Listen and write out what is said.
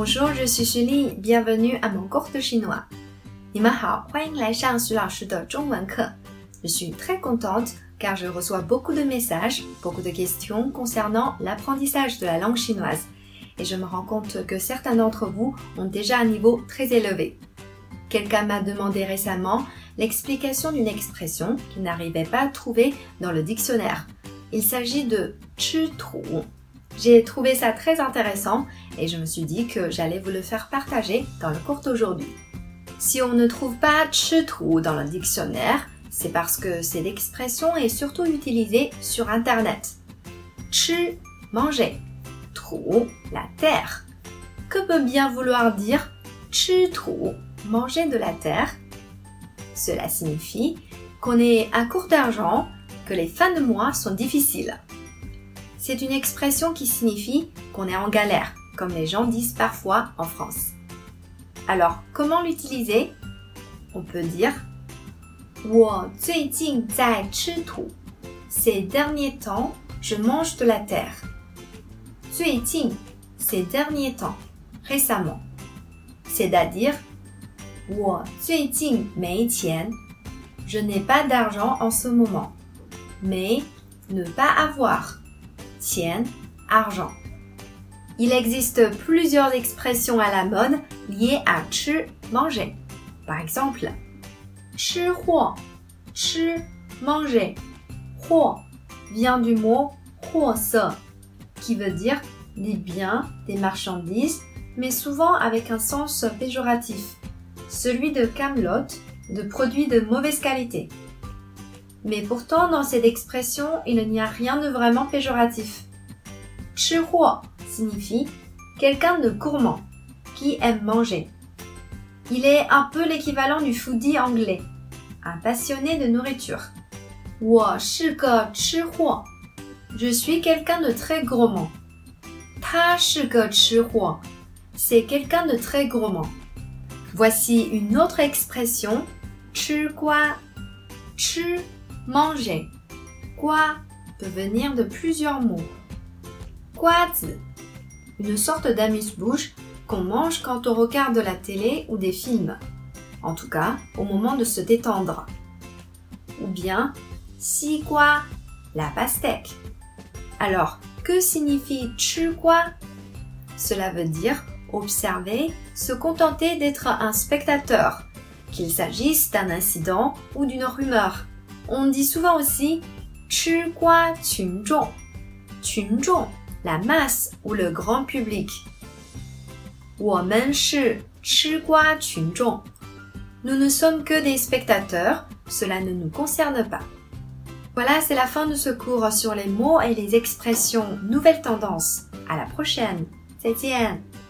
Bonjour, je suis Julie. Bienvenue à mon cours de chinois. 你们好，欢迎来上徐老师的中文课。Je suis très contente car je reçois beaucoup de messages, beaucoup de questions concernant l'apprentissage de la langue chinoise. Et je me rends compte que certains d'entre vous ont déjà un niveau très élevé. Quelqu'un m'a demandé récemment l'explication d'une expression qu'il n'arrivait pas à trouver dans le dictionnaire. Il s'agit de trou. j'ai trouvé ça très intéressant et je me suis dit que j'allais vous le faire partager dans le cours d'aujourd'hui. Si on ne trouve pas trou dans le dictionnaire, c'est parce que cette expression est surtout utilisée sur Internet. Chu, manger. Trou, la terre. Que peut bien vouloir dire trou, manger de la terre? Cela signifie qu'on est à court d'argent, que les fins de mois sont difficiles c'est une expression qui signifie qu'on est en galère, comme les gens disent parfois en France. Alors, comment l'utiliser? On peut dire Ces derniers temps, je mange de la terre. ces derniers temps, récemment. C'est-à-dire je n'ai pas d'argent en ce moment. Mais ne pas avoir tien, argent. Il existe plusieurs expressions à la mode liées à chu, manger. Par exemple, chi huo, chi, manger. Huo vient du mot se, qui veut dire des biens, des marchandises, mais souvent avec un sens péjoratif, celui de Camelot, de produits de mauvaise qualité. Mais pourtant, dans cette expression, il n'y a rien de vraiment péjoratif. Chihuo signifie quelqu'un de gourmand, qui aime manger. Il est un peu l'équivalent du foodie anglais, un passionné de nourriture. Je suis quelqu'un de très gourmand. C'est quelqu'un de très gourmand. Voici une autre expression, manger. Quoi peut venir de plusieurs mots. Guazi, une sorte d'amuse-bouche qu'on mange quand on regarde la télé ou des films. En tout cas, au moment de se détendre. Ou bien, si quoi, la pastèque. Alors, que signifie chu quoi? Cela veut dire observer, se contenter d'être un spectateur, qu'il s'agisse d'un incident ou d'une rumeur. On dit souvent aussi chi gua la masse ou le grand public. Nous ne sommes que des spectateurs, cela ne nous concerne pas. Voilà, c'est la fin de ce cours sur les mots et les expressions nouvelles tendances. À la prochaine. 再见。